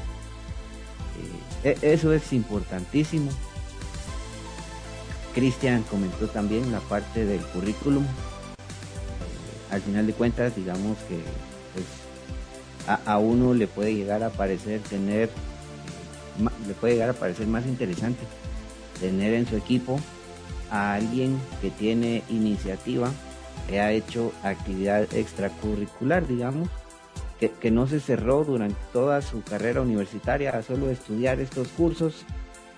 E, eso es importantísimo. Cristian comentó también la parte del currículum. Eh, al final de cuentas, digamos que pues, a, uno le puede llegar a parecer tener, eh, le puede llegar a parecer más interesante tener en su equipo a alguien que tiene iniciativa, que ha hecho actividad extracurricular, digamos, que, no se cerró durante toda su carrera universitaria a solo estudiar estos cursos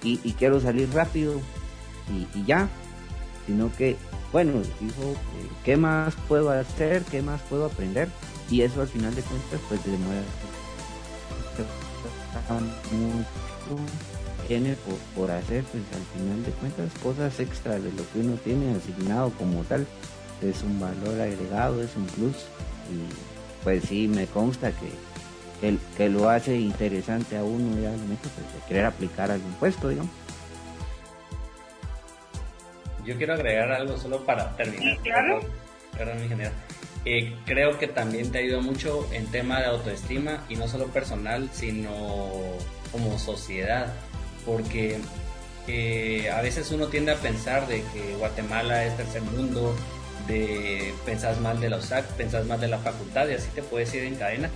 y, quiero salir rápido y, ya, sino que, bueno, dijo, eh, ¿qué más puedo hacer? ¿Qué más puedo aprender? Y eso al final de cuentas, pues demuestra mucho tiene por, por, hacer, pues al final de cuentas, cosas extra de lo que uno tiene asignado como tal. Es un valor agregado, es un plus. Y pues sí, me consta que, que, lo hace interesante a uno ya pues, de querer aplicar algún puesto, digamos. Yo quiero agregar algo solo para terminar. claro. Perdón, ingeniero. Eh, creo que también te ha ayudado mucho en tema de autoestima y no solo personal, sino como sociedad, porque eh, a veces uno tiende a pensar de que Guatemala es tercer mundo, de pensás mal de la USAC, pensás mal de la facultad y así te puedes ir en cadena.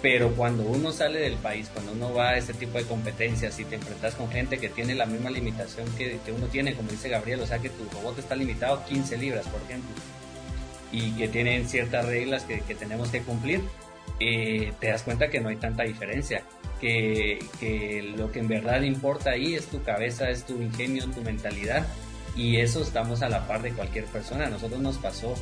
Pero cuando uno sale del país, cuando uno va a este tipo de competencias y te enfrentas con gente que tiene la misma limitación que, que uno tiene, como dice Gabriel, o sea que tu robot está limitado a 15 libras, por ejemplo, y que tienen ciertas reglas que, que tenemos que cumplir, eh, te das cuenta que no hay tanta diferencia. Que, que lo que en verdad importa ahí es tu cabeza, es tu ingenio, tu mentalidad y eso estamos a la par de cualquier persona. A nosotros nos pasó,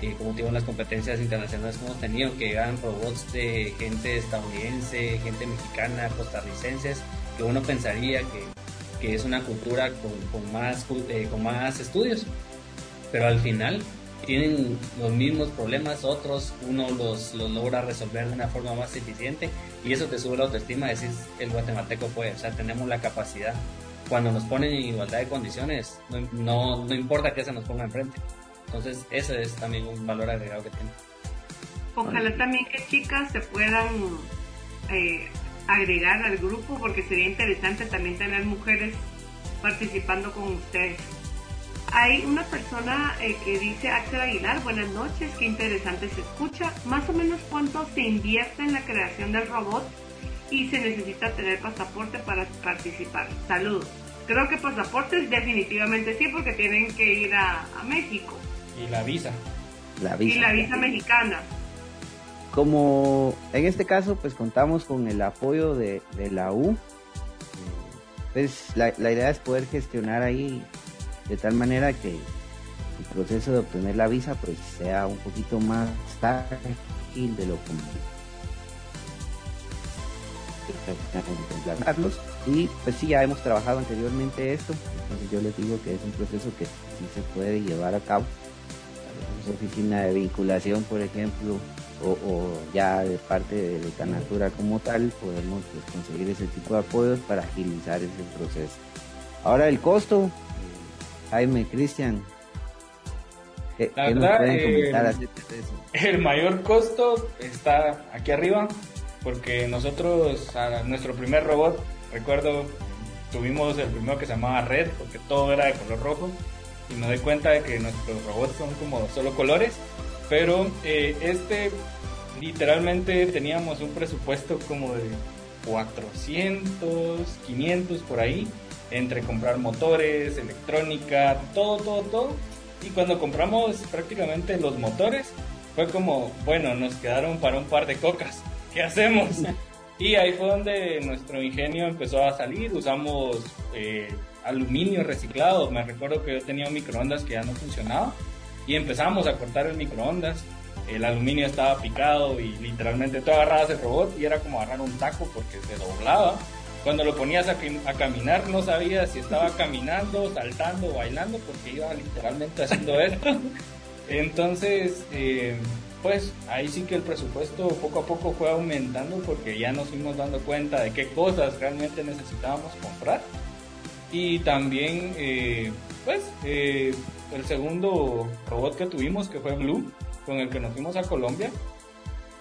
eh, como digo, en las competencias internacionales que hemos tenido, que llegan robots de gente estadounidense, gente mexicana, costarricenses, que uno pensaría que, que es una cultura con, con más, eh, con más estudios, pero al final tienen los mismos problemas, otros uno los, los, logra resolver de una forma más eficiente y eso te sube la autoestima, decís el guatemalteco puede, o sea, tenemos la capacidad cuando nos ponen en igualdad de condiciones, no, no, importa que se nos ponga enfrente. Entonces, ese es también un valor agregado que tiene. Ojalá también que chicas se puedan eh, agregar al grupo porque sería interesante también tener mujeres participando con ustedes. Hay una persona eh, que dice, Axel Aguilar, buenas noches, qué interesante se escucha. Más o menos cuánto se invierte en la creación del robot y se necesita tener pasaporte para participar. Saludos. Creo que pasaportes definitivamente sí, porque tienen que ir a, México. Y la visa. La visa. Y la visa mexicana. Como en este caso, pues contamos con el apoyo de, la U, pues la, la, idea es poder gestionar ahí de tal manera que el proceso de obtener la visa pues sea un poquito más ágil de lo común. Y pues sí ya hemos trabajado anteriormente esto. Entonces yo les digo que es un proceso que sí se puede llevar a cabo. Oficina de vinculación por ejemplo o, ya de parte de Canatura como tal podemos pues, conseguir ese tipo de apoyos para agilizar ese proceso. Ahora el costo Jaime Cristian. ¿qué, nos pueden comentar eh, el mayor costo está aquí arriba porque nosotros, a nuestro primer robot, recuerdo, tuvimos el primero que se llamaba Red, porque todo era de color rojo, y me doy cuenta de que nuestros robots son como solo colores, pero eh, este literalmente teníamos un presupuesto como de 400, 500 por ahí, entre comprar motores, electrónica, todo, todo, todo. Y cuando compramos prácticamente los motores, fue como, bueno, nos quedaron para un par de cocas. ¿qué hacemos? Y ahí fue donde nuestro ingenio empezó a salir, usamos eh, aluminio reciclado, me recuerdo que yo tenía un microondas que ya no funcionaba y empezamos a cortar el microondas, el aluminio estaba picado y literalmente tú agarrabas el robot y era como agarrar un taco porque se doblaba. Cuando lo ponías a, caminar no sabías si estaba caminando, saltando, bailando porque iba literalmente haciendo esto. Entonces, eh, pues ahí sí que el presupuesto poco a poco fue aumentando porque ya nos fuimos dando cuenta de qué cosas realmente necesitábamos comprar. Y también, eh, pues, eh, el segundo robot que tuvimos, que fue Blue, con el que nos fuimos a Colombia,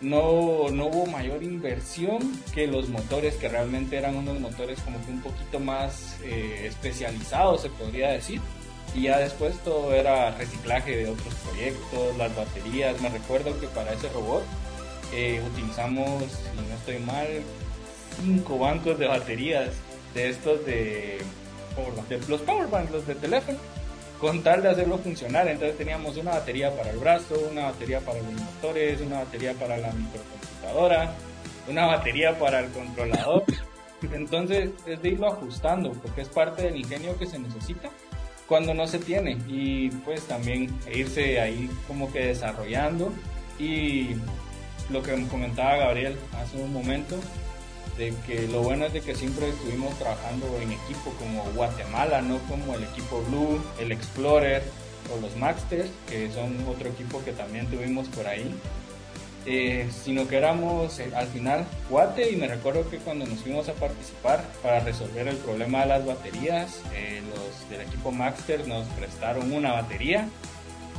no, no hubo mayor inversión que los motores, que realmente eran unos motores como que un poquito más eh, especializados, se podría decir. Y ya después todo era reciclaje de otros proyectos, las baterías. Me recuerdo que para ese robot eh, utilizamos, si no estoy mal, cinco bancos de baterías de estos de, de los powerbanks, los de teléfono, con tal de hacerlo funcionar. Entonces teníamos una batería para el brazo, una batería para los motores, una batería para la microcomputadora, una batería para el controlador. Entonces es de irlo ajustando porque es parte del ingenio que se necesita cuando no se tiene y pues también irse ahí como que desarrollando y lo que comentaba Gabriel hace un momento de que lo bueno es de que siempre estuvimos trabajando en equipo como Guatemala, no como el equipo Blue, el Explorer o los Maxters, que son otro equipo que también tuvimos por ahí. Eh, sino que éramos eh, al final Guate y me recuerdo que cuando nos fuimos a participar para resolver el problema de las baterías, eh, los del equipo Maxter nos prestaron una batería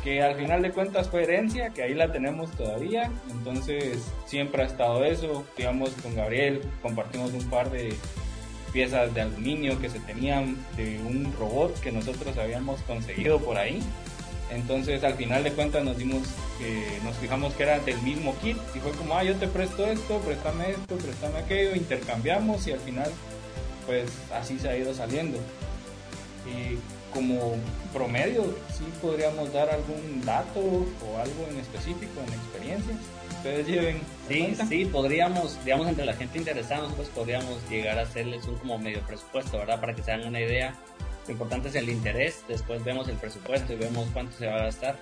que al final de cuentas fue herencia, que ahí la tenemos todavía, entonces siempre ha estado eso, digamos con Gabriel compartimos un par de piezas de aluminio que se tenían de un robot que nosotros habíamos conseguido por ahí. Entonces al final de cuentas nos dimos, eh, nos fijamos que era del mismo kit y fue como, ah, yo te presto esto, préstame esto, préstame aquello, intercambiamos y al final pues así se ha ido saliendo. Y como promedio, sí podríamos dar algún dato o algo en específico en experiencias. Ustedes lleven. Sí, sí, podríamos, digamos, entre la gente interesada, nosotros podríamos llegar a hacerles un como medio presupuesto, ¿verdad? Para que se hagan una idea lo importante es el interés, después vemos el presupuesto y vemos cuánto se va a gastar.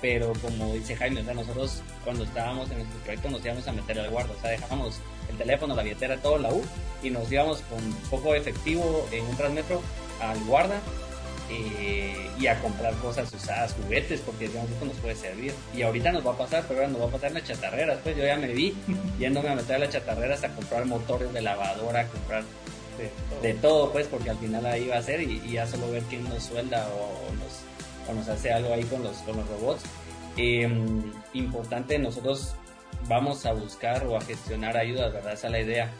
Pero como dice Jaime, o sea, nosotros cuando estábamos en nuestro proyecto nos íbamos a meter al guarda, o sea, dejábamos el teléfono, la billetera, todo la U y nos íbamos con poco efectivo en un transmetro al guarda eh, y a comprar cosas usadas, juguetes, porque digamos esto nos puede servir. Y ahorita nos va a pasar, pero ahora nos va a pasar en las chatarreras. Pues yo ya me vi yéndome a meter a las chatarreras a comprar motores de lavadora, a comprar de, todo, pues, porque al final ahí va a ser y, ya solo ver quién nos suelda o, nos, o nos hace algo ahí con los, con los robots. Em, importante, nosotros vamos a buscar o a gestionar ayudas, ¿verdad? Esa es la idea.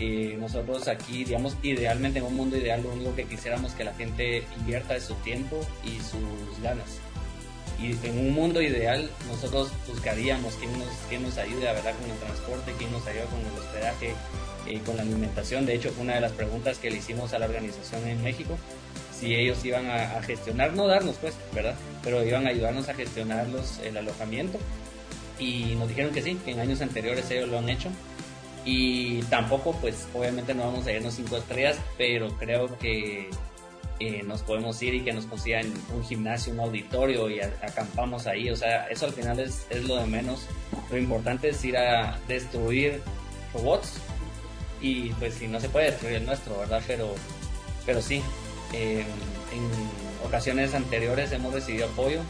Y nosotros aquí, digamos, idealmente en un mundo ideal, lo único que quisiéramos que la gente invierta es su tiempo y sus ganas. Y en un mundo ideal, nosotros buscaríamos quién nos, quién nos ayude, ¿verdad? Con el transporte, quién nos ayude con el hospedaje, y con la alimentación. De hecho, fue una de las preguntas que le hicimos a la organización en México, si ellos iban a, gestionar, no darnos pues, ¿verdad? Pero iban a ayudarnos a gestionar el alojamiento. Y nos dijeron que sí, que en años anteriores ellos lo han hecho. Y tampoco, pues, obviamente no vamos a irnos cinco estrellas, pero creo que eh, nos podemos ir y que nos consigan un gimnasio, un auditorio y acampamos ahí. O sea, eso al final es, es lo de menos. Lo importante es ir a destruir robots y pues si no se puede destruir el nuestro, ¿verdad? Pero, pero sí, en ocasiones anteriores hemos recibido apoyo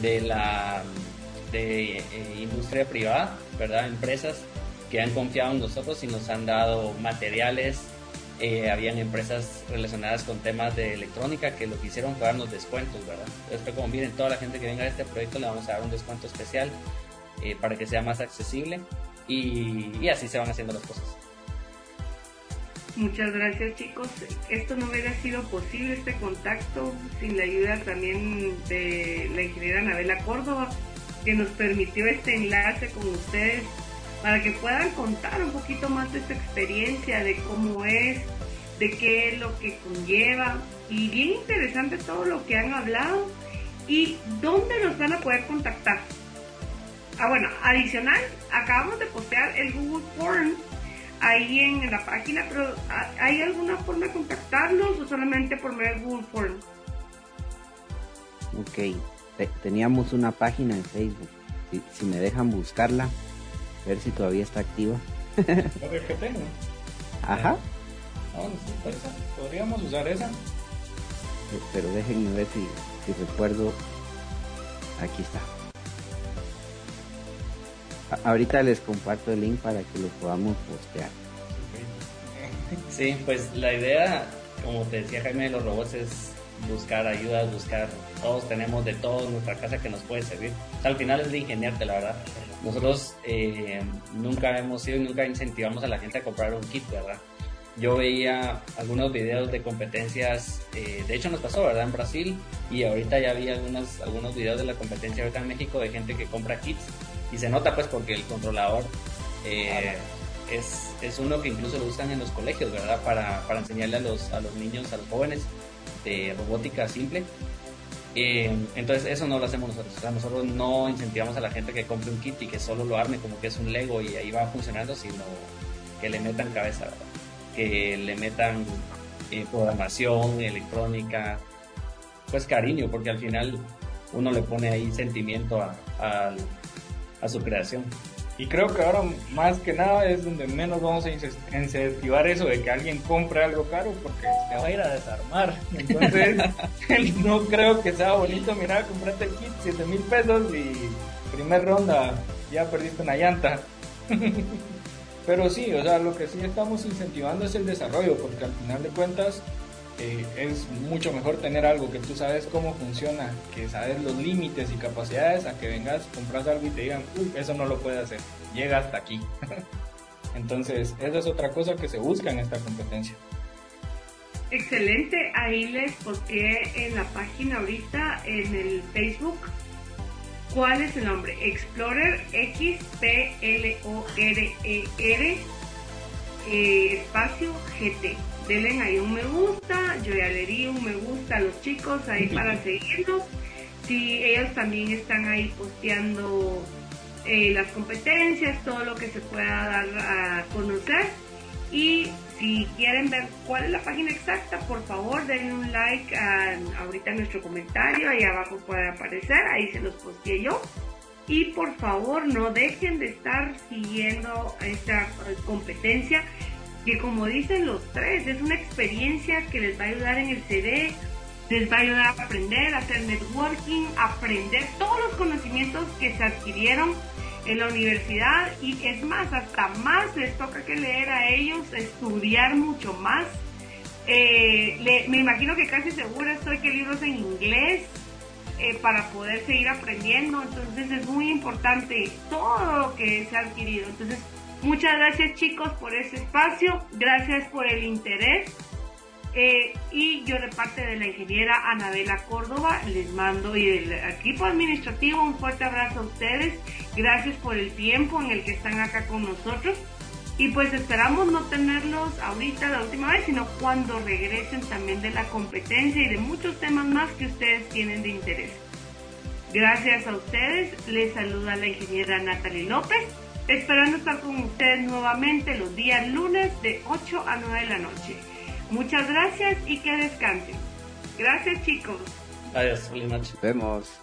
de la de eh, industria privada, ¿verdad? Empresas que han confiado en nosotros y nos han dado materiales. Eh, habían empresas relacionadas con temas de electrónica que lo que hicieron fue darnos descuentos, ¿verdad? Entonces como miren, toda la gente que venga a este proyecto le vamos a dar un descuento especial eh, para que sea más accesible y, y así se van haciendo las cosas. Muchas gracias chicos. Esto no hubiera sido posible, este contacto, sin la ayuda también de la ingeniera Anabela Córdoba, que nos permitió este enlace con ustedes para que puedan contar un poquito más de su experiencia, de cómo es, de qué es lo que conlleva. Y bien interesante todo lo que han hablado y dónde nos van a poder contactar. Ah, bueno, adicional, acabamos de postear el Google Form ahí en la página, pero ¿hay alguna forma de contactarlos o solamente por medio Google Form? Ok, teníamos una página en Facebook. Si, me dejan buscarla, ver si todavía está activa. que tengo. Ajá. Pues, podríamos usar esa. Pero déjenme ver si, si recuerdo. Aquí está. Ahorita les comparto el link para que lo podamos postear. Sí, pues la idea, como te decía Jaime, de los robots es buscar ayuda, buscar, todos tenemos de todo en nuestra casa que nos puede servir. al final es de ingeniarte, la verdad. Nosotros eh, nunca hemos sido y nunca incentivamos a la gente a comprar un kit, ¿verdad? Yo veía algunos videos de competencias, eh, de hecho nos pasó, ¿verdad? En Brasil y ahorita ya vi algunos, algunos videos de la competencia ahorita en México de gente que compra kits y se nota pues porque el controlador eh, es, es, uno que incluso lo usan en los colegios, ¿verdad? Para, para enseñarle a los, a los niños, a los jóvenes de robótica simple. Entonces eso no lo hacemos nosotros. O sea, nosotros no incentivamos a la gente que compre un kit y que solo lo arme como que es un Lego y ahí va funcionando, sino que le metan cabeza, ¿verdad? que le metan eh, programación, electrónica, pues cariño, porque al final uno le pone ahí sentimiento a su creación. Y creo que ahora más que nada es donde menos vamos a incentivar eso de que alguien compre algo caro porque se va a ir a desarmar. Entonces, no creo que sea bonito, mira, comprate el kit, 7 mil pesos y primer ronda ya perdiste una llanta. Pero sí, o sea, lo que sí estamos incentivando es el desarrollo porque al final de cuentas eh, es mucho mejor tener algo que tú sabes cómo funciona, que sabes los límites y capacidades, a que vengas, compras algo y te digan, uy, eso no lo puede hacer, llega hasta aquí. Entonces, esa es otra cosa que se busca en esta competencia. Excelente, ahí les posteé en la página ahorita, en el Facebook, cuál es el nombre. Explorer X P L O R E R eh, espacio GT denle ahí un me gusta, yo ya le di un me gusta a los chicos ahí para seguirnos. Si ellos también están ahí posteando eh, las competencias, todo lo que se pueda dar a conocer. Y si quieren ver cuál es la página exacta, por favor denle un like a, ahorita en nuestro comentario, ahí abajo puede aparecer, ahí se los posteé yo. Y por favor no dejen de estar siguiendo esta competencia que como dicen los tres, es una experiencia que les va a ayudar en el CD, les va a ayudar a aprender, a hacer networking, aprender todos los conocimientos que se adquirieron en la universidad y es más, hasta más les toca que leer a ellos, estudiar mucho más. Eh, me imagino que casi segura estoy que libros en inglés eh, para poder seguir aprendiendo. Entonces es muy importante todo lo que se ha adquirido. Entonces, muchas gracias chicos por ese espacio, gracias por el interés. Eh, y yo de parte de la ingeniera Anabela Córdoba les mando y del equipo administrativo un fuerte abrazo a ustedes. Gracias por el tiempo en el que están acá con nosotros. Y pues esperamos no tenerlos ahorita la última vez, sino cuando regresen también de la competencia y de muchos temas más que ustedes tienen de interés. Gracias a ustedes, les saluda la ingeniera Natalie López, esperando estar con ustedes nuevamente los días lunes de 8 a 9 de la noche. Muchas gracias y que descansen. Gracias chicos. Adiós, feliz noche. Nos vemos.